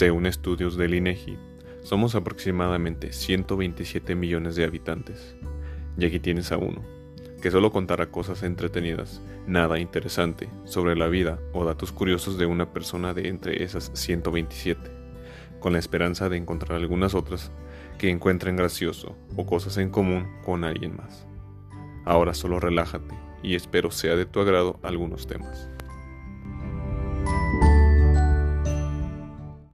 Según estudios del INEGI, somos aproximadamente 127 millones de habitantes. Y aquí tienes a uno, que solo contará cosas entretenidas, nada interesante, sobre la vida o datos curiosos de una persona de entre esas 127, con la esperanza de encontrar algunas otras que encuentren gracioso o cosas en común con alguien más. Ahora solo relájate y espero sea de tu agrado algunos temas.